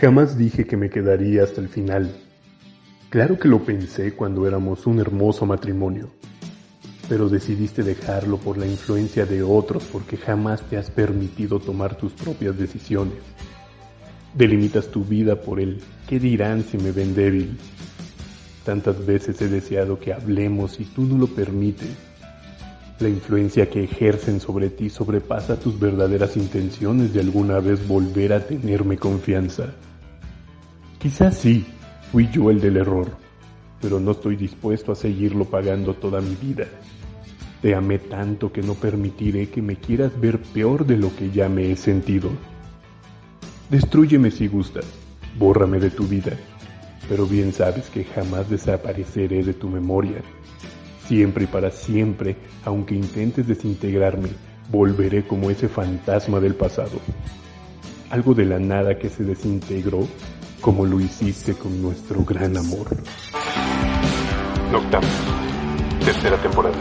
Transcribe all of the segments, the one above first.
Jamás dije que me quedaría hasta el final. Claro que lo pensé cuando éramos un hermoso matrimonio, pero decidiste dejarlo por la influencia de otros porque jamás te has permitido tomar tus propias decisiones. Delimitas tu vida por el ¿qué dirán si me ven débil? Tantas veces he deseado que hablemos y tú no lo permites. La influencia que ejercen sobre ti sobrepasa tus verdaderas intenciones de alguna vez volver a tenerme confianza. Quizás sí, fui yo el del error, pero no estoy dispuesto a seguirlo pagando toda mi vida. Te amé tanto que no permitiré que me quieras ver peor de lo que ya me he sentido. Destrúyeme si gustas, bórrame de tu vida, pero bien sabes que jamás desapareceré de tu memoria. Siempre y para siempre, aunque intentes desintegrarme, volveré como ese fantasma del pasado. Algo de la nada que se desintegró como lo hiciste con nuestro gran amor. Noctam, tercera temporada.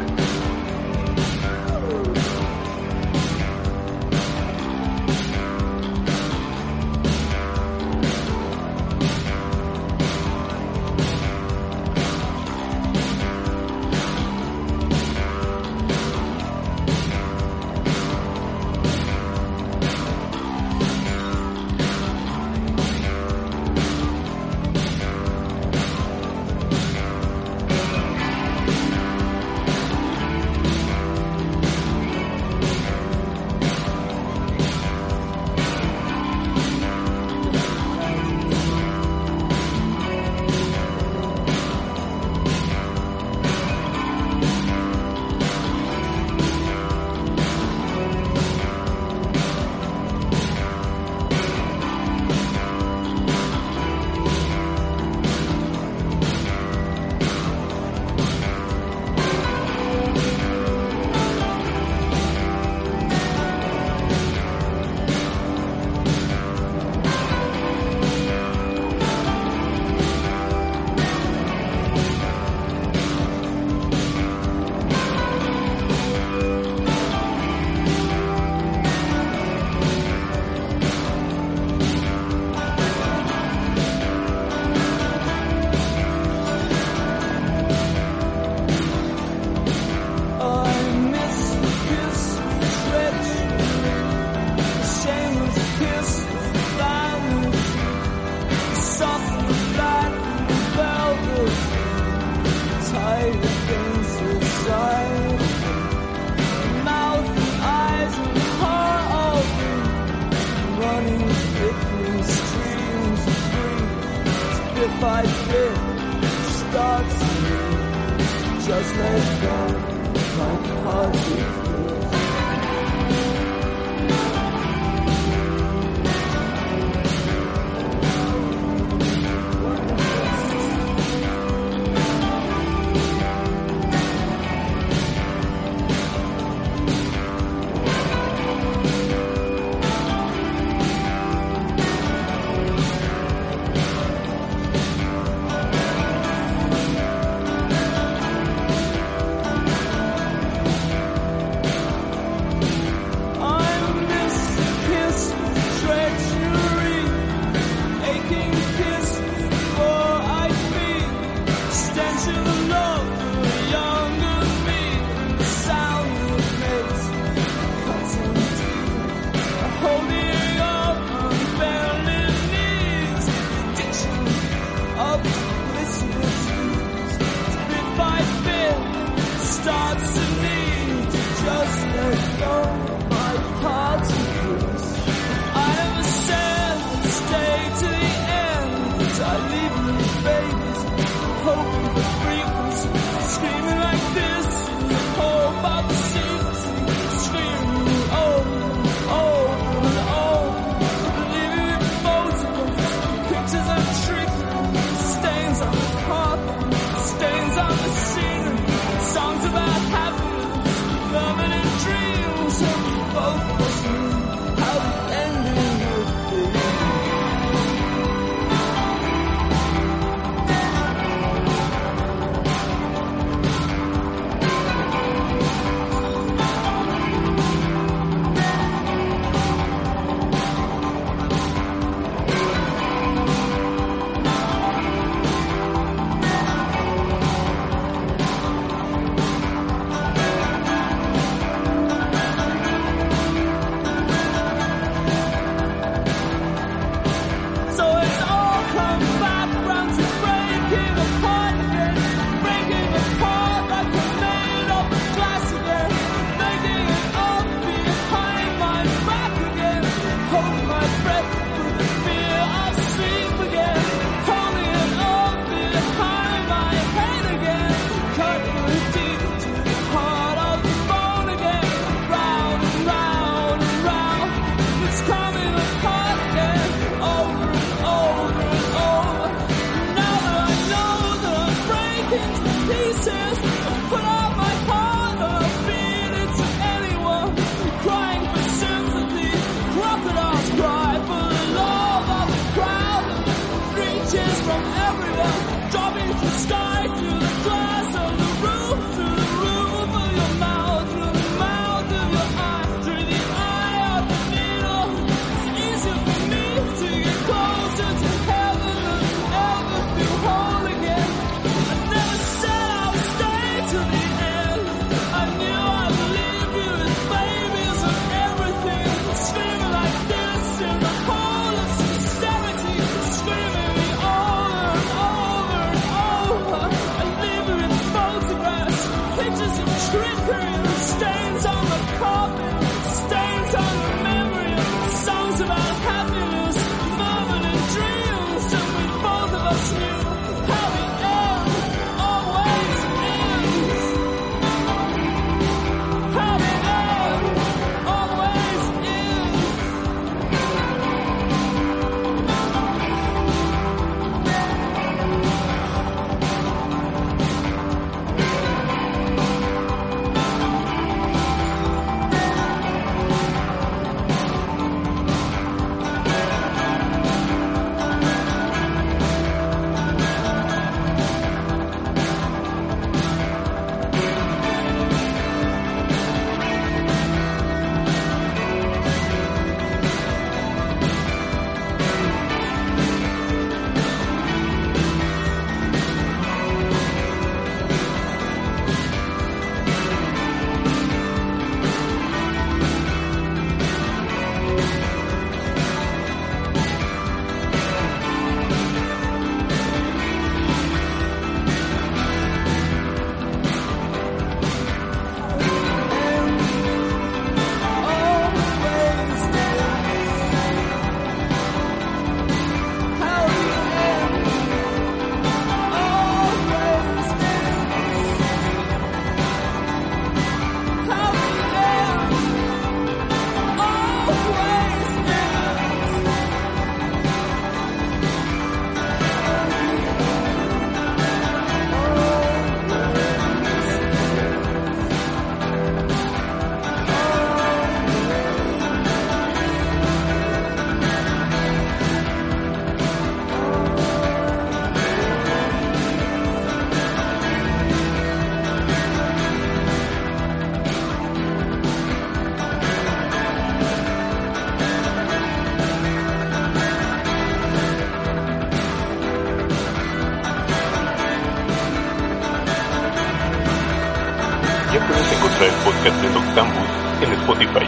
Noctambus en Spotify.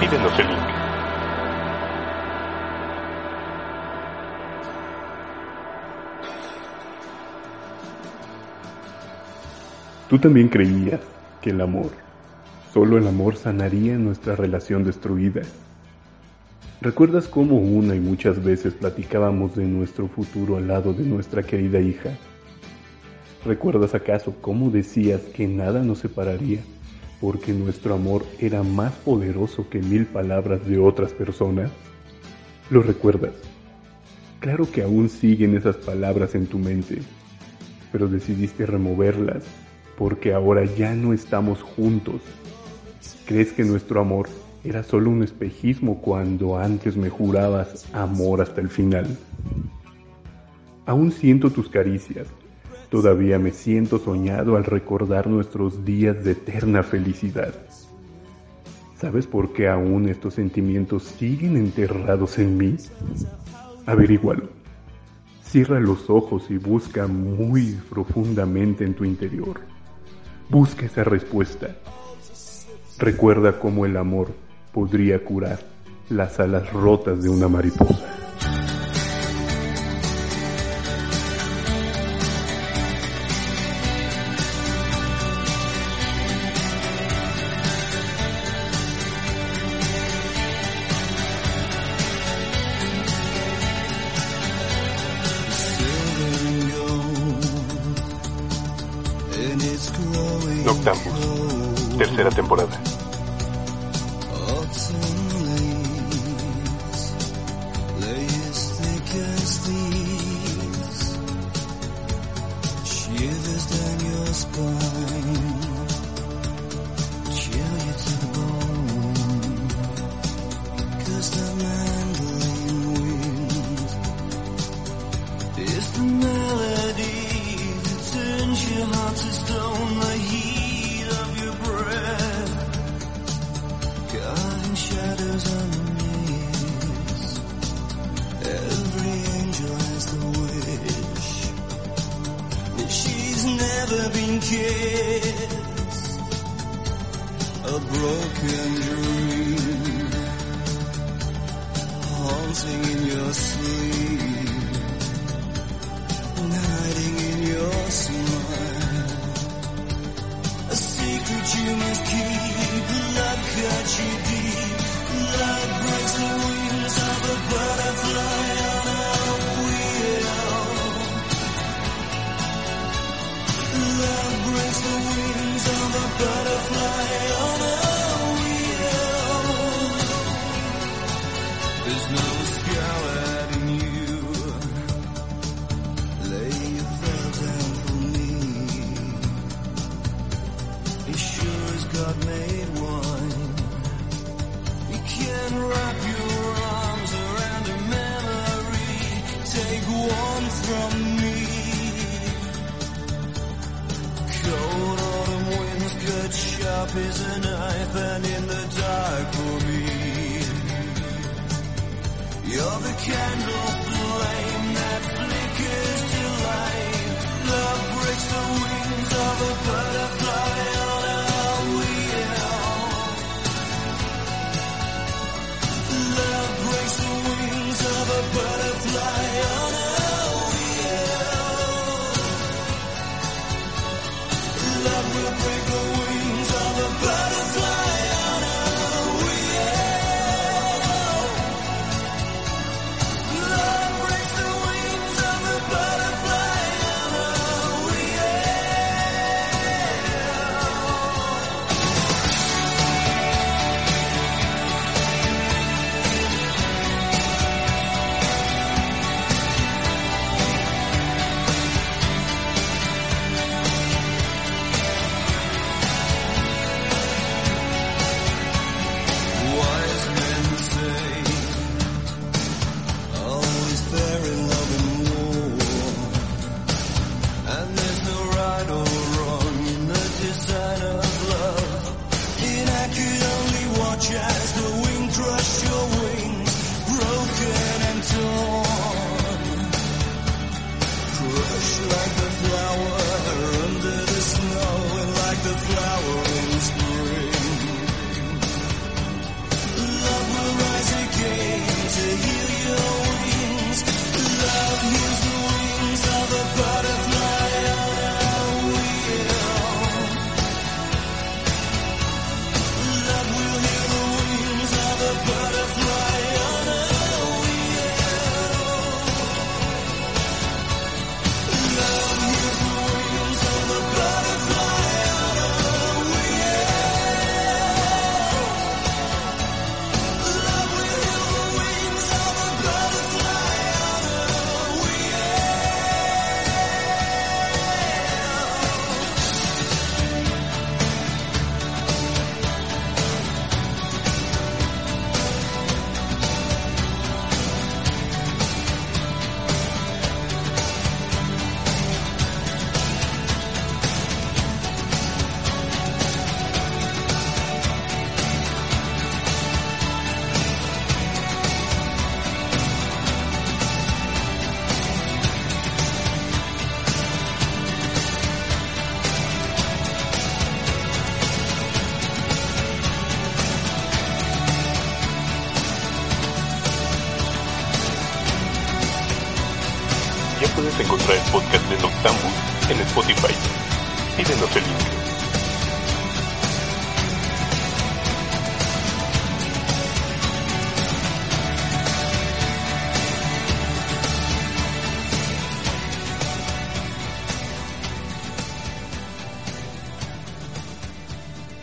Síguenos el link. Tú también creías que el amor, solo el amor sanaría nuestra relación destruida. ¿Recuerdas cómo una y muchas veces platicábamos de nuestro futuro al lado de nuestra querida hija? ¿Recuerdas acaso cómo decías que nada nos separaría porque nuestro amor era más poderoso que mil palabras de otras personas? ¿Lo recuerdas? Claro que aún siguen esas palabras en tu mente, pero decidiste removerlas porque ahora ya no estamos juntos. ¿Crees que nuestro amor era solo un espejismo cuando antes me jurabas amor hasta el final? Aún siento tus caricias, Todavía me siento soñado al recordar nuestros días de eterna felicidad. ¿Sabes por qué aún estos sentimientos siguen enterrados en mí? Averígualo. Cierra los ojos y busca muy profundamente en tu interior. Busca esa respuesta. Recuerda cómo el amor podría curar las alas rotas de una mariposa. Temporada. Wings of a butterfly. On as a knife and in the dark for me. You're the candle flame that flickers to life. Love breaks the wings of a butterfly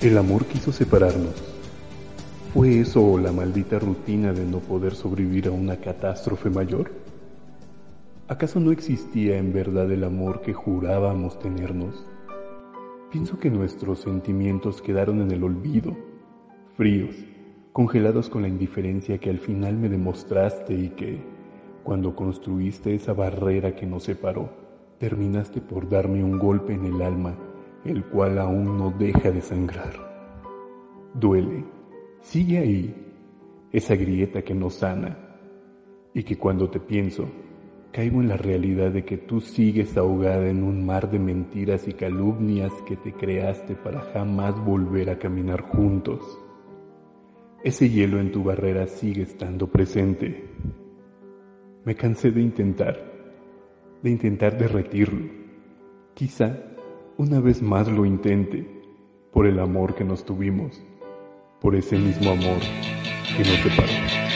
El amor quiso separarnos. ¿Fue eso o la maldita rutina de no poder sobrevivir a una catástrofe mayor? ¿Acaso no existía en verdad el amor que jurábamos tenernos? Pienso que nuestros sentimientos quedaron en el olvido, fríos, congelados con la indiferencia que al final me demostraste y que, cuando construiste esa barrera que nos separó, terminaste por darme un golpe en el alma, el cual aún no deja de sangrar. Duele, sigue ahí, esa grieta que nos sana, y que cuando te pienso, caigo en la realidad de que tú sigues ahogada en un mar de mentiras y calumnias que te creaste para jamás volver a caminar juntos. Ese hielo en tu barrera sigue estando presente. Me cansé de intentar, de intentar derretirlo. Quizá una vez más lo intente, por el amor que nos tuvimos, por ese mismo amor que nos separó.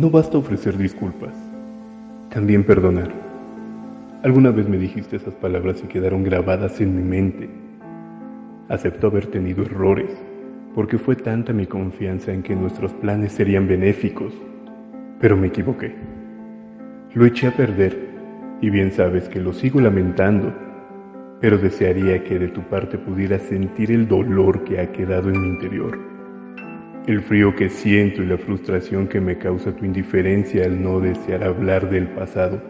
No basta ofrecer disculpas, también perdonar. Alguna vez me dijiste esas palabras y quedaron grabadas en mi mente. Acepto haber tenido errores, porque fue tanta mi confianza en que nuestros planes serían benéficos, pero me equivoqué. Lo eché a perder y bien sabes que lo sigo lamentando, pero desearía que de tu parte pudieras sentir el dolor que ha quedado en mi interior, el frío que siento y la frustración que me causa tu indiferencia al no desear hablar del pasado,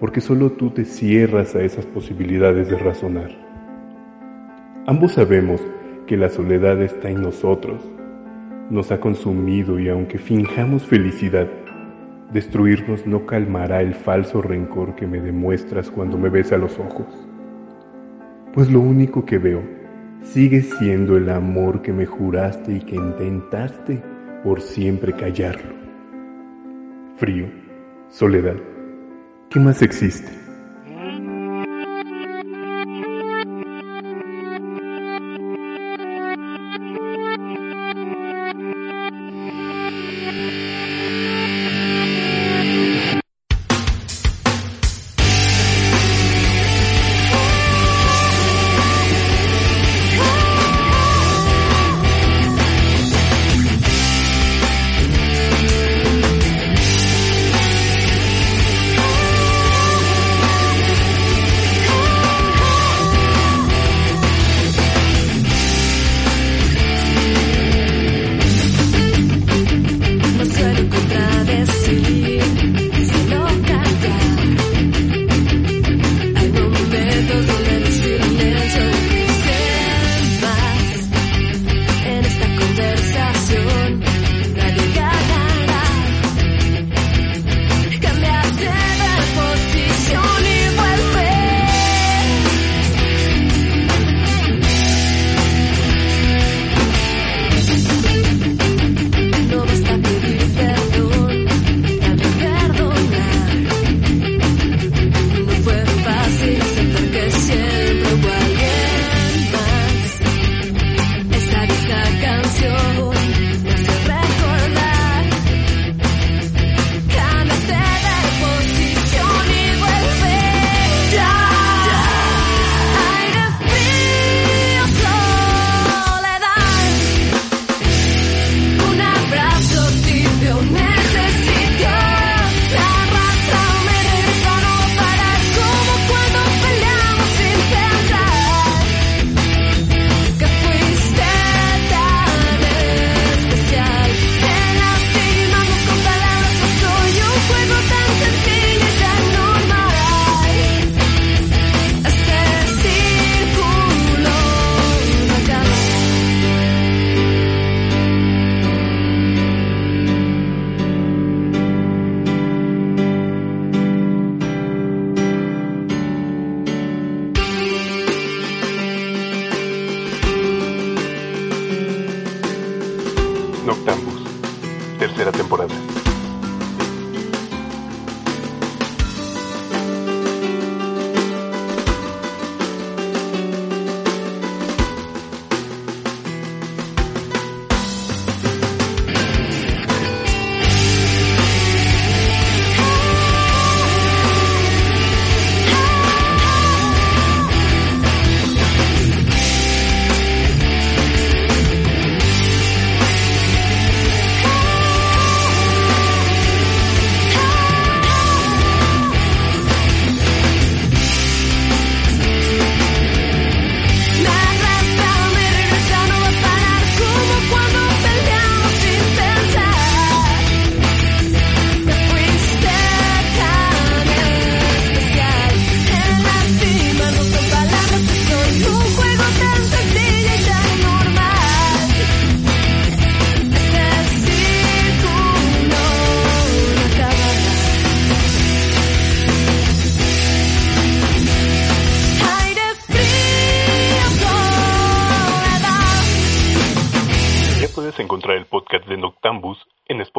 porque solo tú te cierras a esas posibilidades de razonar. Ambos sabemos que la soledad está en nosotros, nos ha consumido y aunque finjamos felicidad, Destruirnos no calmará el falso rencor que me demuestras cuando me ves a los ojos. Pues lo único que veo sigue siendo el amor que me juraste y que intentaste por siempre callarlo. Frío, soledad, ¿qué más existe?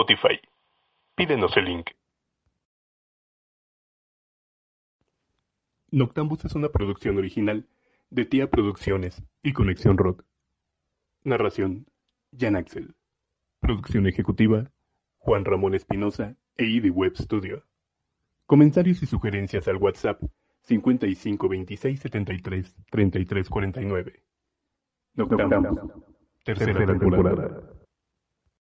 Spotify. Pídenos el link. Noctambus es una producción original de Tía Producciones y Conexión Rock. Narración, Jan Axel. Producción ejecutiva, Juan Ramón Espinosa e ID Web Studio. Comentarios y sugerencias al WhatsApp 55 26 73 33 49. Noctambus. Tercera temporada.